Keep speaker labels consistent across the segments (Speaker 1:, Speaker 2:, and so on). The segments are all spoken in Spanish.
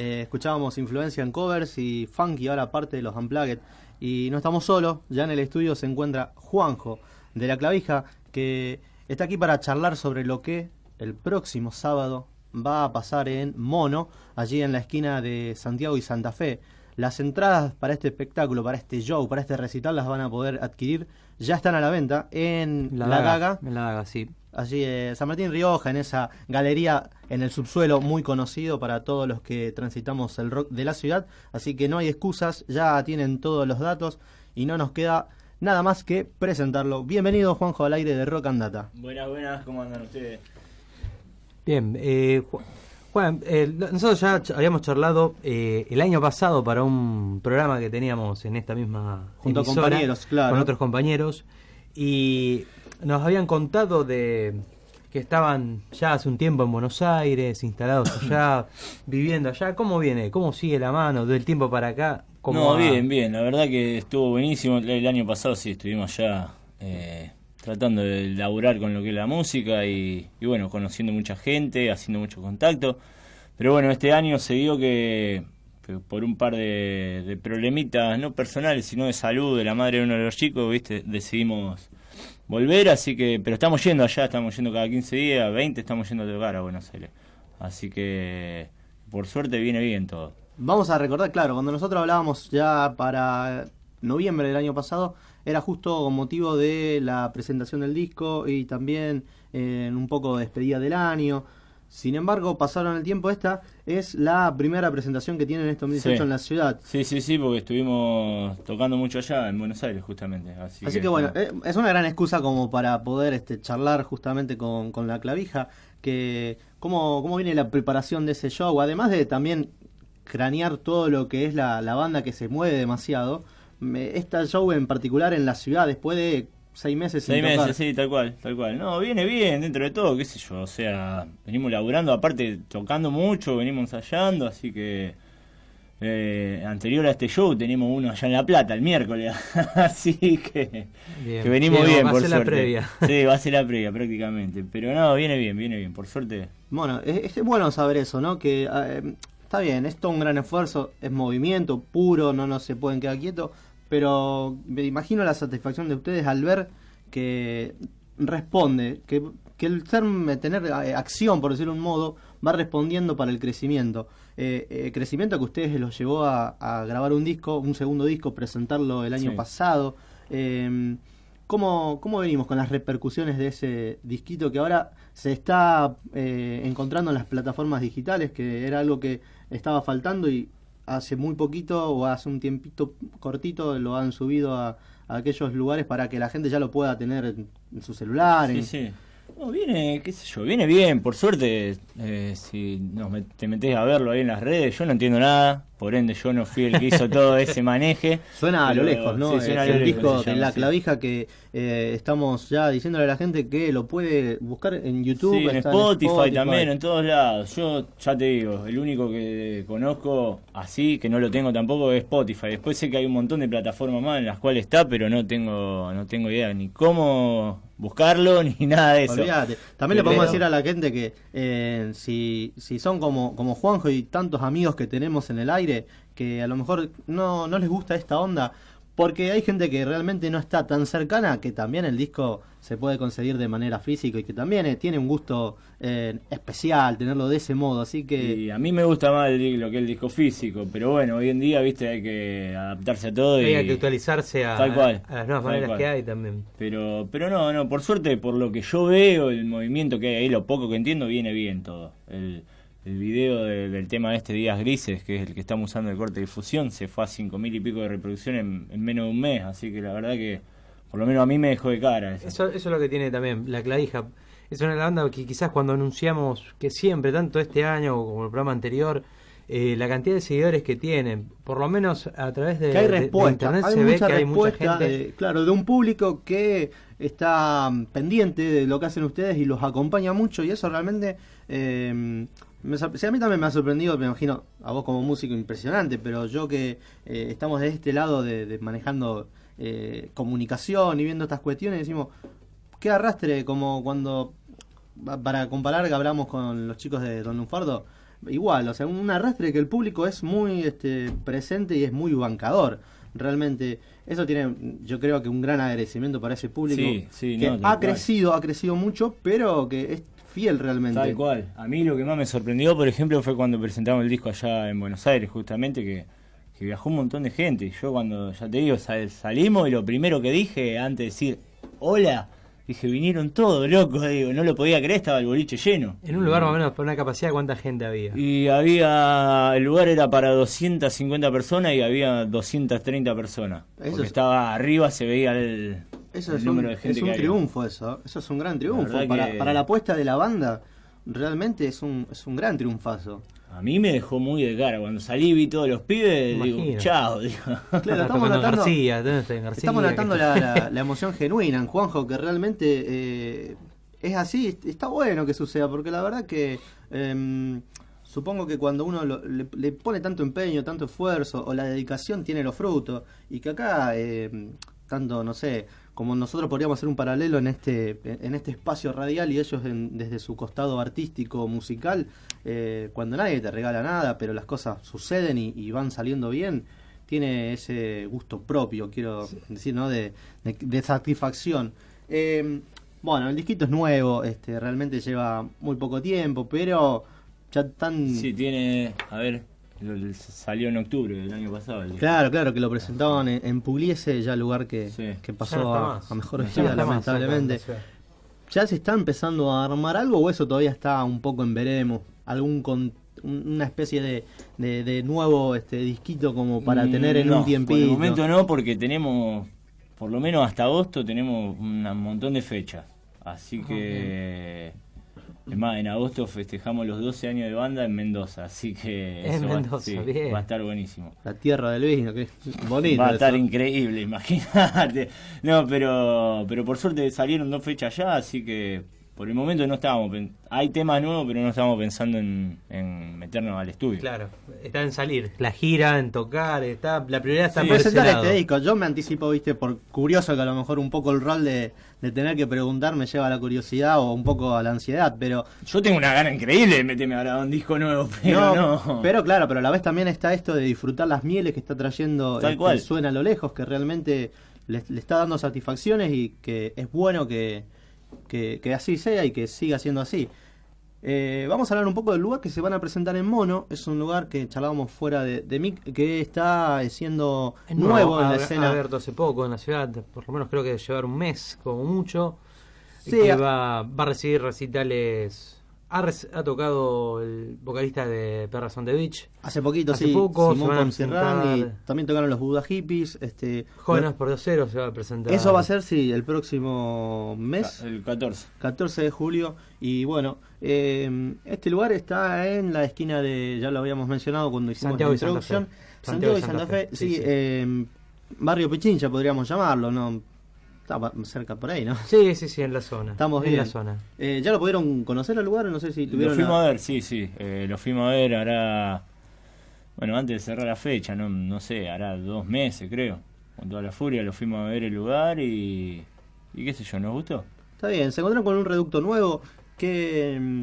Speaker 1: Eh, escuchábamos influencia en covers y funky, ahora parte de los Unplugged. Y no estamos solos, ya en el estudio se encuentra Juanjo de la Clavija, que está aquí para charlar sobre lo que el próximo sábado va a pasar en Mono, allí en la esquina de Santiago y Santa Fe. Las entradas para este espectáculo, para este show, para este recital las van a poder adquirir, ya están a la venta en La, Gaga.
Speaker 2: En La Gaga, sí.
Speaker 1: Allí en San Martín Rioja, en esa galería en el subsuelo muy conocido para todos los que transitamos el rock de la ciudad. Así que no hay excusas, ya tienen todos los datos y no nos queda nada más que presentarlo. Bienvenido Juanjo al aire de Rock and Data.
Speaker 3: Buenas, buenas, ¿cómo andan ustedes?
Speaker 2: Bien, eh, Juan, eh, nosotros ya habíamos charlado eh, el año pasado para un programa que teníamos en esta misma
Speaker 1: junto a compañeros, claro,
Speaker 2: con otros compañeros y nos habían contado de que estaban ya hace un tiempo en Buenos Aires, instalados allá, viviendo allá. ¿Cómo viene? ¿Cómo sigue la mano del tiempo para acá?
Speaker 3: no, bien, bien. La verdad que estuvo buenísimo. El año pasado sí estuvimos ya eh, tratando de laburar con lo que es la música y, bueno, conociendo mucha gente, haciendo mucho contacto. Pero bueno, este año se dio que, por un par de, problemitas, no personales, sino de salud de la madre de uno de los chicos, viste, decidimos volver, así que, pero estamos yendo allá, estamos yendo cada 15 días, 20 estamos yendo a tocar a Buenos Aires. Así que, por suerte, viene bien todo.
Speaker 1: Vamos a recordar, claro, cuando nosotros hablábamos ya para noviembre del año pasado, era justo con motivo de la presentación del disco y también en un poco de despedida del año. Sin embargo, pasaron el tiempo, esta es la primera presentación que tienen estos 2018 en la ciudad.
Speaker 3: Sí, sí, sí, porque estuvimos tocando mucho allá en Buenos Aires, justamente.
Speaker 1: Así, que, bueno, eh, es una gran excusa como para poder este, charlar justamente con, con la clavija, que cómo, cómo viene la preparación de ese show, además de también cranear todo lo que es la, la banda que se mueve demasiado esta show en particular en la ciudad después de seis meses
Speaker 3: seis meses sí tal cual tal cual. No viene bien dentro de todo qué sé yo o sea venimos laburando aparte tocando mucho venimos ensayando así que eh, anterior a este show tenemos uno allá en La Plata el miércoles así que, que venimos bien, por suerte la previa. sí va a ser la previa prácticamente. Pero no viene bien viene bien por suerte.
Speaker 1: Bueno es, es bueno saber eso no que eh, está bien es todo un gran esfuerzo es movimiento puro no no se pueden quedar quietos pero me imagino la satisfacción de ustedes al ver que responde, que, que el ser tener eh, acción, por decirlo de un modo, va respondiendo para el crecimiento. Eh, eh, crecimiento que ustedes los llevó a, grabar un disco, un segundo disco, presentarlo el año pasado. Eh, ¿cómo, ¿Cómo venimos con las repercusiones de ese disquito que ahora se está encontrando en las plataformas digitales, que era algo que estaba faltando y hace muy poquito o hace un tiempito cortito lo han subido a, aquellos lugares para que la gente ya lo pueda tener en, su celular.
Speaker 3: Sí, sí. viene, qué sé yo, viene bien, por suerte, eh, si te metes a verlo ahí en las redes, yo no entiendo nada, por ende yo no fui el que hizo todo ese maneje.
Speaker 1: Suena a lo lejos, ¿no? Sí, el disco de la clavija que eh, estamos ya diciéndole a la gente que lo puede buscar en YouTube.
Speaker 3: en Spotify, también, en todos lados. Yo ya te digo, el único que conozco así, que no lo tengo tampoco, es Spotify. Después sé que hay un montón de plataformas más en las cuales está, pero no tengo, no tengo idea ni cómo buscarlo ni nada de eso.
Speaker 1: También le podemos decir a la gente que eh, si, si son como, como Juanjo y tantos amigos que tenemos en el aire, que a lo mejor no, no les gusta esta onda, porque hay gente que realmente no está tan cercana que también el disco se puede conseguir de manera física y que también eh, tiene un gusto eh, especial tenerlo de ese modo, así que...
Speaker 3: a mí me gusta más lo que es el disco físico, pero bueno, hoy en día, viste, hay que adaptarse a todo
Speaker 2: y... Hay que actualizarse a, las nuevas maneras que hay también.
Speaker 3: Pero, pero no, no, por suerte, por lo que yo veo, el movimiento que hay ahí, lo poco que entiendo, viene bien todo. El, el video del tema de este Días Grises, que es el que estamos usando el corte de difusión, se fue a cinco mil y pico de reproducción en, menos de un mes, así que la verdad que por lo menos a mí me dejó de cara.
Speaker 2: Eso, eso es lo que tiene también la clavija. Es una banda que quizás cuando anunciamos que siempre, tanto este año como el programa anterior, eh, la cantidad de seguidores que tienen, por lo menos a través de,
Speaker 1: hay internet se ve que hay mucha gente. claro, de un público que está pendiente de lo que hacen ustedes y los acompaña mucho y eso realmente eh, a mí también me ha sorprendido, me imagino, a vos como músico impresionante, pero yo que eh, estamos de este lado de, manejando eh, comunicación y viendo estas cuestiones, decimos, qué arrastre como cuando, para comparar que hablamos con los chicos de Don Lunfardo, igual, o sea, un arrastre que el público es muy este, presente y es muy bancador. Realmente, eso tiene, yo creo que un gran agradecimiento para ese público
Speaker 3: Sí, sí,
Speaker 1: que
Speaker 3: no,
Speaker 1: ha crecido, ha crecido mucho, pero que es fiel realmente.
Speaker 3: Tal cual. A mí lo que más me sorprendió, por ejemplo, fue cuando presentamos el disco allá en Buenos Aires, justamente, que, que viajó un montón de gente. Y yo cuando, ya te digo, sal- salimos y lo primero que dije, antes de decir, hola, dije, vinieron todos, loco, digo, no lo podía creer, estaba el boliche lleno.
Speaker 2: En un lugar más o menos por una capacidad, ¿cuánta gente había?
Speaker 3: Y había, el lugar era para 250 personas y había 230 personas.
Speaker 1: Eso
Speaker 3: porque
Speaker 1: es-
Speaker 3: estaba arriba, se veía el,
Speaker 1: Eso
Speaker 3: el
Speaker 1: es
Speaker 3: número
Speaker 1: un,
Speaker 3: de gente
Speaker 1: es un
Speaker 3: que había.
Speaker 1: triunfo eso, eso es un gran triunfo. Para,
Speaker 3: que-
Speaker 1: para la apuesta de la banda, realmente es un, es un gran triunfazo.
Speaker 3: A mí me dejó muy de cara. Cuando salí vi todos los pibes, digo, chao, digo.
Speaker 1: Claro, estamos notando,
Speaker 2: García, ¿dónde está García?
Speaker 1: estamos la, la- la emoción genuina en Juanjo, que realmente eh, es así, está bueno que suceda, porque la verdad que em, supongo que cuando uno lo- le, le pone tanto empeño, tanto esfuerzo, o la dedicación tiene los frutos, y que acá, em, tanto, no sé, como nosotros podríamos hacer un paralelo en este, en este espacio radial y ellos en- desde su costado artístico, musical, eh, cuando nadie te regala nada, pero las cosas suceden y, y van saliendo bien, tiene ese gusto propio, quiero decir, ¿no? De, de- de satisfacción. Eh, bueno, el disquito es nuevo, este, realmente lleva muy poco tiempo, pero ya tan...
Speaker 3: Sí, tiene. A ver, salió en octubre del año pasado. el disco.
Speaker 1: Claro, claro, que lo presentaban en, en Pugliese, ya lugar que,
Speaker 3: Sí.
Speaker 1: que pasó
Speaker 2: no
Speaker 1: a, mejor
Speaker 2: no
Speaker 1: vida,
Speaker 2: más,
Speaker 1: lamentablemente. ¿Ya se está empezando a armar algo o eso todavía está un poco en veremos? ¿Algún con, un- una especie de, de, de nuevo este disquito como para
Speaker 3: Mm,
Speaker 1: tener en
Speaker 3: no,
Speaker 1: un tiempito?
Speaker 3: Por el momento no, porque tenemos, por lo menos hasta agosto, tenemos un montón de fechas. Así que. Es más, en agosto festejamos los 12 años de banda en Mendoza. Así que.
Speaker 2: En
Speaker 3: eso va-
Speaker 2: Mendoza,
Speaker 3: sí,
Speaker 2: bien.
Speaker 3: va a estar buenísimo.
Speaker 1: La tierra del vino, que es bonito.
Speaker 3: Va a estar
Speaker 1: eso.
Speaker 3: increíble, imagínate. No, pero pero por suerte salieron dos fechas ya, así que por el momento no estábamos. Hay temas nuevos, pero no estábamos pensando en, en meternos al estudio.
Speaker 2: Claro, está en salir. La gira, en tocar, está la prioridad está
Speaker 3: Sí,
Speaker 2: por ese
Speaker 1: presentar
Speaker 2: lado.
Speaker 1: este disco. Yo me anticipo, viste, por curioso que a lo mejor un poco el rol de, de tener que preguntar me lleva a la curiosidad o un poco a la ansiedad, pero
Speaker 3: Yo tengo una gana increíble de meterme ahora a un disco nuevo, pero no.
Speaker 1: Pero claro, pero a la vez también está esto de disfrutar las mieles que está trayendo
Speaker 3: Tal
Speaker 1: este,
Speaker 3: cual.
Speaker 1: Suena a lo lejos, que realmente le, le está dando satisfacciones y que es bueno que, que, que así sea y que siga siendo así. Eh, vamos a hablar un poco del lugar que se van a presentar en Mono. Es un lugar que charlábamos fuera de, de mic, que está eh, siendo
Speaker 2: Es
Speaker 1: nuevo en la escena.
Speaker 2: abierto hace poco en la ciudad, por lo menos creo que debe llevar un mes como mucho.
Speaker 1: Sí,
Speaker 2: que va, va a recibir recitales. Ha, tocado el vocalista de Perras on the Beach,
Speaker 1: Hace poquito,
Speaker 2: Hace
Speaker 1: sí,
Speaker 2: poco
Speaker 1: Simón y también tocaron los Buda Hippies. Este,
Speaker 2: Jóvenes por Dos Ceros se va a presentar.
Speaker 1: eso va a ser, sí, el próximo mes.
Speaker 3: El 14.
Speaker 1: 14 de julio y bueno eh, este lugar está en la esquina de ya lo habíamos mencionado cuando hicimos
Speaker 2: Santiago
Speaker 1: la introducción. Santiago y Santa Fe, sí,
Speaker 2: sí, sí.
Speaker 1: eh, barrio Pichincha podríamos llamarlo no está pa- cerca por ahí no
Speaker 2: Sí, sí, sí, en la zona.
Speaker 1: estamos
Speaker 2: en
Speaker 1: bien
Speaker 2: la zona.
Speaker 1: Eh, ya lo pudieron conocer al lugar no sé si
Speaker 3: Lo
Speaker 1: tuvieron
Speaker 3: fuimos
Speaker 1: la-
Speaker 3: a ver, sí, sí. eh, lo fuimos a ver, hará. Bueno, antes de cerrar la fecha, no, no sé, hará dos meses, creo. Con toda la furia, lo fuimos a ver el lugar y. Y qué sé yo, ¿nos gustó?
Speaker 1: Está bien, se encontraron con un reducto nuevo. Qué, mm,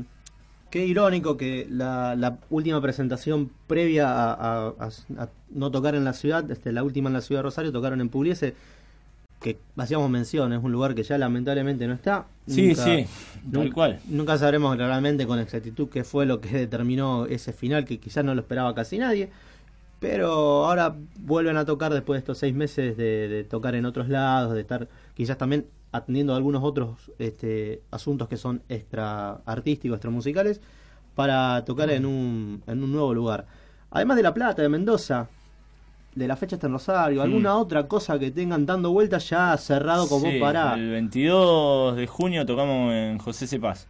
Speaker 1: qué irónico que la, la última presentación previa a, a- a- a no tocar en la ciudad, este, la última en la ciudad de Rosario, tocaron en Pugliese, que hacíamos mención, es un lugar que ya lamentablemente no está.
Speaker 3: Sí,
Speaker 1: Nunca-
Speaker 3: sí, tal cual.
Speaker 1: Nunca sabremos realmente con exactitud qué fue lo que determinó ese final, que quizás no lo esperaba casi nadie. Pero ahora vuelven a tocar después de estos seis meses de, de tocar en otros lados, de estar quizás también atendiendo algunos otros este, asuntos que son extra artísticos, extra musicales, para tocar en un, en un nuevo lugar. Además de La Plata, de Mendoza, de la fecha está en Rosario, alguna otra cosa que tengan dando vueltas ya cerrado como
Speaker 3: Sí,
Speaker 1: para...
Speaker 3: El 22 de junio tocamos en José Cepaz.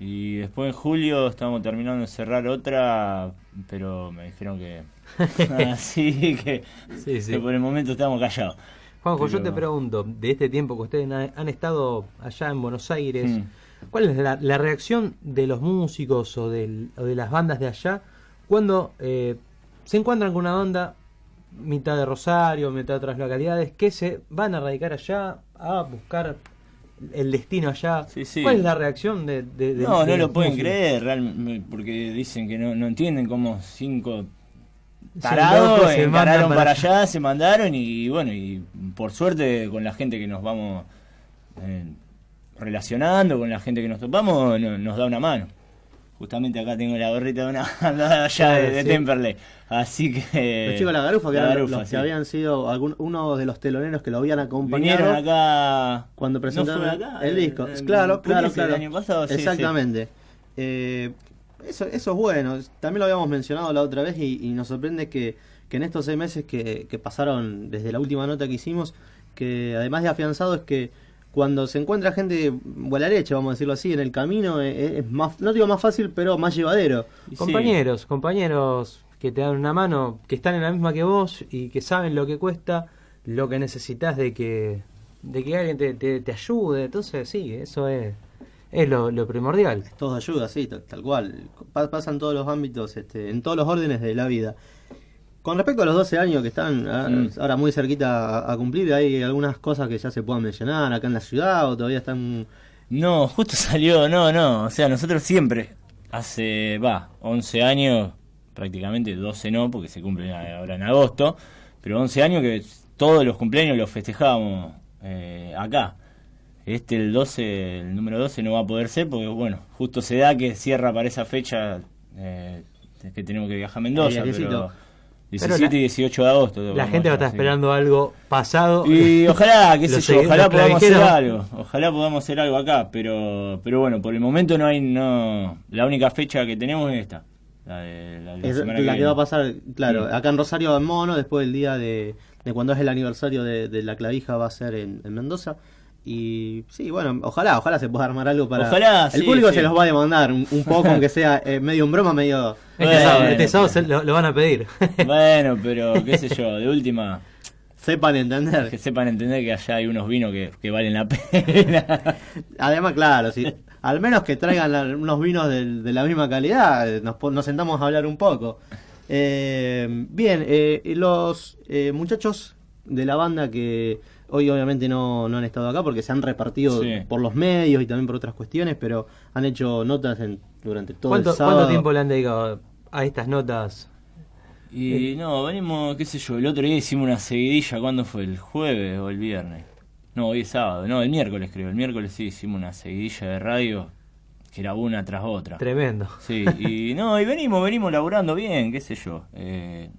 Speaker 3: Y después en julio estamos terminando de cerrar otra, pero me dijeron que. Así que,
Speaker 2: Sí, sí.
Speaker 3: que por el momento estamos callados.
Speaker 2: Juanjo, yo te pregunto, de este tiempo que ustedes han, han estado allá en Buenos Aires,
Speaker 3: Mm.
Speaker 2: ¿cuál es la, la reacción de los músicos o, del- o de las bandas de allá cuando eh, se encuentran con una banda mitad de Rosario, mitad de otras localidades, que se van a radicar allá a buscar el destino allá.
Speaker 3: Sí, sí.
Speaker 2: ¿Cuál es la reacción de, de, de-
Speaker 3: No,
Speaker 2: de
Speaker 3: no lo pueden creer, realmente, porque dicen que no, no entienden cómo cinco tarados
Speaker 2: se mandan
Speaker 3: encararon
Speaker 2: para
Speaker 3: para
Speaker 2: allá.
Speaker 3: allá, se mandaron y bueno, y por suerte con la gente que nos vamos eh, relacionando, con la gente que nos topamos, no- nos da una mano. Justamente acá tengo la gorrita de una banda allá de, de
Speaker 2: Sí.
Speaker 3: Temperley, así que...
Speaker 1: Los chicos de la Garufa, que
Speaker 3: La
Speaker 1: eran
Speaker 3: Garufa,
Speaker 1: los
Speaker 3: sí.
Speaker 1: habían sido algún, uno de los teloneros que lo habían acompañado.
Speaker 3: Vinieron acá...
Speaker 1: cuando presentaron
Speaker 3: ¿No fue acá?
Speaker 1: el disco. Claro, claro,
Speaker 3: Pugliese
Speaker 1: claro.
Speaker 3: El año pasado, sí, sí.
Speaker 1: Exactamente. Eh, eso, eso es bueno. También lo habíamos mencionado la otra vez y, y nos sorprende que, que en estos seis meses que, que pasaron desde la última nota que hicimos, que además de afianzado es que cuando se encuentra gente buena leche, vamos a decirlo así, en el camino es, es más, no digo más fácil, pero más llevadero.
Speaker 3: Sí.
Speaker 2: Compañeros, compañeros que te dan una mano, que están en la misma que vos y que saben lo que cuesta, lo que necesitas de que de que alguien te, te, te ayude. Entonces, sí, eso es, es lo, lo primordial.
Speaker 1: Todo ayuda, sí, tal, tal cual. Pa- pasan todos los ámbitos, este, en todos los órdenes de la vida. Con respecto a los 12 años que están ah,
Speaker 3: Mm.
Speaker 1: ahora muy cerquita a, a cumplir, hay algunas cosas que ya se puedan mencionar acá en la ciudad o todavía están...
Speaker 3: No, justo salió, no, no. O sea, nosotros siempre, hace, va, 11 años, prácticamente 12 no, porque se cumplen ahora en agosto, pero 11 años que todos los cumpleaños los festejábamos eh, acá. Este, el 12, el número 12 no va a poder ser porque, bueno, justo se da que cierra para esa fecha eh, que tenemos que viajar a Mendoza, Pero 17
Speaker 2: la-
Speaker 3: y 18 de agosto.
Speaker 2: La gente va a estar esperando algo pasado.
Speaker 3: y ojalá, qué sé yo, ojalá podamos hacer algo. Ojalá podamos hacer algo acá, pero pero bueno, por el momento no hay no la única fecha que tenemos es esta. La de la, de la
Speaker 1: Es
Speaker 3: semana
Speaker 1: la que, va a pasar, claro, acá en Rosario en Mono, después el día de, de cuando es el aniversario de, de la clavija va a ser en, en Mendoza. Y sí, bueno, ojalá, ojalá se pueda armar algo para...
Speaker 3: Ojalá,
Speaker 1: el
Speaker 3: sí,
Speaker 1: público
Speaker 3: sí.
Speaker 1: se los va a demandar un, un poco, aunque sea eh, medio en broma, medio...
Speaker 2: Este
Speaker 3: Bueno,
Speaker 2: sábado, este
Speaker 3: pero-
Speaker 2: sábado se lo, lo van a pedir.
Speaker 3: Bueno, pero qué sé yo, de última
Speaker 1: Sepan entender.
Speaker 3: que sepan entender que allá hay unos vinos que, que valen la pena.
Speaker 1: Además, claro, sí. Al menos que traigan la- unos vinos del- de, la misma calidad, eh, nos, nos sentamos a hablar un poco. Eh, bien, eh, los eh, muchachos de la banda que hoy obviamente no, no han estado acá porque se han repartido
Speaker 3: Sí.
Speaker 1: por los medios y también por otras cuestiones, pero han hecho notas en- durante todo
Speaker 2: ¿Cuánto,
Speaker 1: el sábado.
Speaker 2: ¿Cuánto tiempo le han dedicado a estas notas?
Speaker 3: Y no, venimos, qué sé yo, el otro día hicimos una seguidilla, ¿cuándo fue? ¿El jueves o el viernes? No, hoy es sábado, no, el miércoles creo, el miércoles sí hicimos una seguidilla de radio que era una tras otra.
Speaker 2: Tremendo.
Speaker 3: Sí, y no, y venimos, venimos laburando bien, qué sé yo. Eh,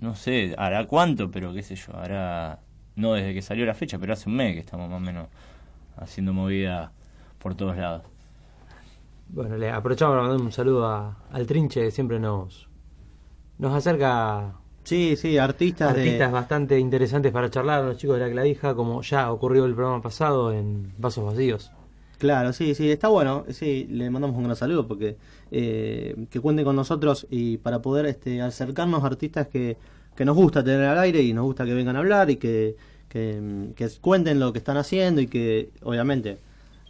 Speaker 3: no sé, hará cuánto, pero qué sé yo, hará, no desde que salió la fecha, pero hace un mes que estamos más o menos haciendo movida por todos lados.
Speaker 2: Bueno, le aprovechamos para mandar un saludo a- al Trinche que siempre nos, nos acerca
Speaker 1: Sí, sí, artistas,
Speaker 2: artistas
Speaker 1: de...
Speaker 2: bastante interesantes para charlar, los chicos de la clavija, como ya ocurrió el programa pasado en Vasos Vacíos.
Speaker 1: Claro, sí, sí, está bueno. Sí, le mandamos un gran saludo porque eh, que cuenten con nosotros y para poder este, acercarnos a artistas que, que nos gusta tener al aire y nos gusta que vengan a hablar y que, que, cuenten lo que están haciendo y que, obviamente,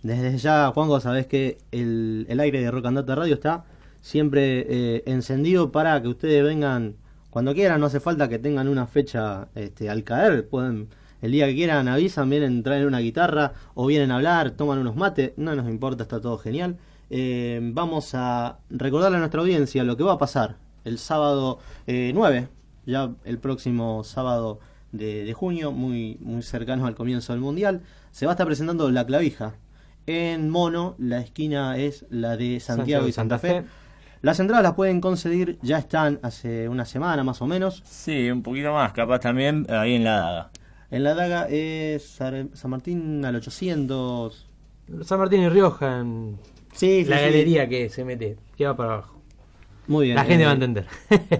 Speaker 1: desde ya, Juanjo, sabés que el, el aire de Rock and Data Radio está siempre eh, encendido para que ustedes vengan cuando quieran. No hace falta que tengan una fecha este, al caer. Pueden el día que quieran avisan, vienen, traen una guitarra o vienen a hablar, toman unos mates, no nos importa, está todo genial. Eh, vamos a recordarle a nuestra audiencia lo que va a pasar el sábado eh, 9, ya el próximo sábado de, de junio, muy, muy cercano al comienzo del Mundial. Se va a estar presentando La Clavija. En Mono, la esquina es la de Santiago y Santa Fe. Las entradas las pueden conseguir, ya están hace una semana más o menos.
Speaker 3: Sí, un poquito más, capaz también ahí en la daga.
Speaker 1: En la daga es San Martín al 800.
Speaker 2: San Martín y Rioja, en
Speaker 1: Sí, sí,
Speaker 2: la
Speaker 1: sí.
Speaker 2: galería que se mete, que va para abajo.
Speaker 1: Muy bien.
Speaker 2: La gente
Speaker 1: eh,
Speaker 2: va a entender.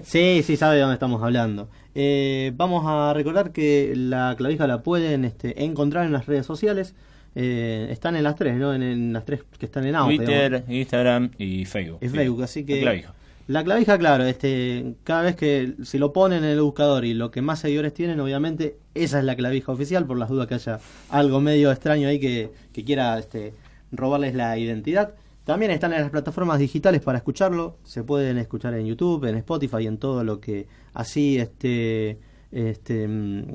Speaker 1: Sí, sí, sabe de dónde estamos hablando. Eh, vamos a recordar que la clavija la pueden este, encontrar en las redes sociales. Eh, están en las tres, ¿no? En, en las tres que están en digamos.
Speaker 3: Twitter, Instagram y Facebook.
Speaker 1: Y
Speaker 3: sí.
Speaker 1: Facebook, así que...
Speaker 3: La clavija.
Speaker 1: La clavija, claro, este, cada vez que si lo ponen en el buscador y lo que más seguidores tienen, obviamente, esa es la clavija oficial, por las dudas que haya algo medio extraño ahí que, que quiera este, robarles la identidad. También están en las plataformas digitales para escucharlo, se pueden escuchar en YouTube, en Spotify, en todo lo que así este, este mm,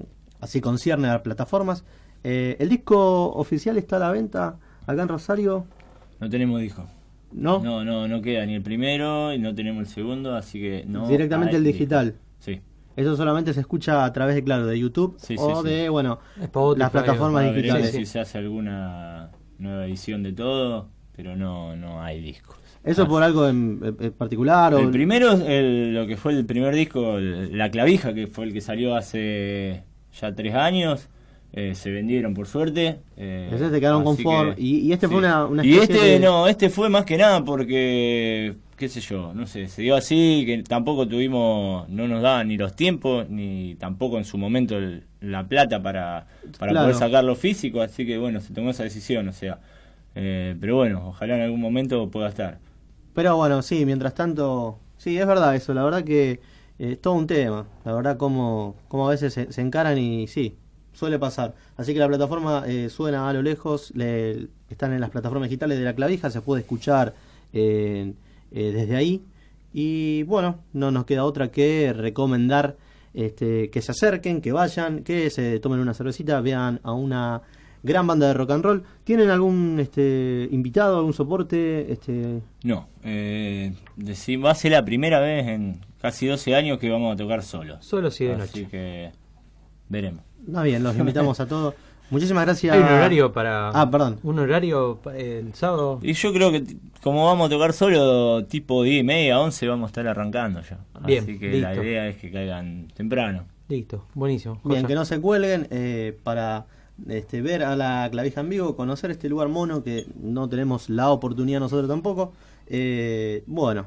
Speaker 1: así concierne a las plataformas. Eh, ¿El disco oficial está a la venta acá en Rosario?
Speaker 3: No tenemos disco.
Speaker 1: ¿No?
Speaker 3: No, no, no queda ni el primero y no tenemos el segundo, así que no.
Speaker 1: Directamente el
Speaker 3: disco.
Speaker 1: digital.
Speaker 3: Sí.
Speaker 1: Eso solamente se escucha a través de, claro, de YouTube
Speaker 3: Sí,
Speaker 1: o
Speaker 3: sí.
Speaker 1: de, bueno,
Speaker 2: Spotify,
Speaker 1: las plataformas digitales.
Speaker 3: si se hace alguna nueva edición de todo, pero no, no hay discos.
Speaker 1: ¿Eso por algo en, en particular? O
Speaker 3: El primero, el- lo que fue el primer disco, el- La Clavija, que fue el que salió hace ya tres años, eh, se vendieron por suerte. eh,
Speaker 1: Ese te quedaron
Speaker 3: que-
Speaker 1: Y- y este fue una- una
Speaker 3: Y este,
Speaker 1: de-
Speaker 3: no, este fue más que nada porque, qué sé yo, no sé, se dio así, que tampoco tuvimos, no nos daban ni los tiempos, ni tampoco en su momento el- la plata para, para
Speaker 1: Claro.
Speaker 3: poder sacarlo físico, así que bueno, se tomó esa decisión, o sea. Eh, pero bueno, ojalá en algún momento pueda estar.
Speaker 1: Pero bueno, sí, mientras tanto, sí, es verdad eso, la verdad que eh, es todo un tema, la verdad como, como a veces se, encaran y sí, suele pasar. Así que la plataforma eh, suena a lo lejos, le- están en las plataformas digitales de la clavija, se puede escuchar desde ahí. Y bueno, no nos queda otra que recomendar este, que se acerquen, que vayan, que se tomen una cervecita, vean a una gran banda de rock and roll. ¿Tienen algún este, invitado, algún soporte? Este,
Speaker 3: No, eh, decí- va a ser la primera vez en casi 12 años que vamos a tocar solos.
Speaker 2: Solo si de
Speaker 3: Así
Speaker 2: noche.
Speaker 3: que veremos.
Speaker 1: Está bien, los invitamos a todos. Muchísimas gracias.
Speaker 2: Hay un horario para.
Speaker 1: Ah, perdón.
Speaker 2: Un horario el sábado.
Speaker 3: Y yo creo que como vamos a tocar solo tipo 10 y media, 11 vamos a estar arrancando ya.
Speaker 2: Bien,
Speaker 3: Así que la idea es que caigan temprano.
Speaker 2: Listo, buenísimo.
Speaker 1: Bien, que no se cuelguen eh, para este, ver a la clavija en vivo, conocer este lugar mono que no tenemos la oportunidad nosotros tampoco. Eh, bueno,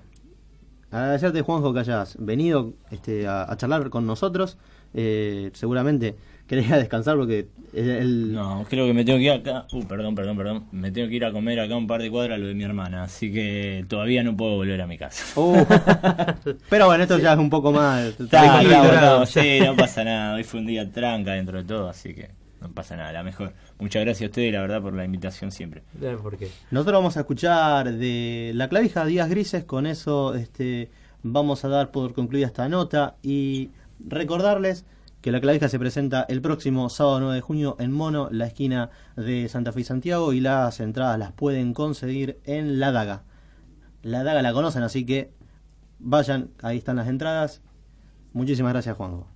Speaker 1: agradecerte Juanjo que hayas venido este, a, a charlar con nosotros. Eh, seguramente quería descansar porque el,
Speaker 3: No, creo que me tengo que ir acá. Uh, perdón, perdón, perdón. Me tengo que ir a comer acá un par de cuadras lo de mi hermana. Así que todavía no puedo volver a mi casa.
Speaker 1: Uh, pero bueno, esto ya es un poco más
Speaker 3: Está, bueno, sí, no pasa nada. Hoy fue un día tranca dentro de todo, así que no pasa nada. La mejor. Muchas gracias a ustedes, la verdad, por la invitación siempre.
Speaker 2: ¿Por qué?
Speaker 1: Nosotros vamos a escuchar de La Clavija Días Grises, con eso este, vamos a dar por concluida esta nota y recordarles que La Clavija se presenta el próximo sábado 9 de junio en Mono, la esquina de Santa Fe y Santiago, y las entradas las pueden conseguir en La Daga. La Daga la conocen, así que vayan, ahí están las entradas. Muchísimas gracias Juanjo.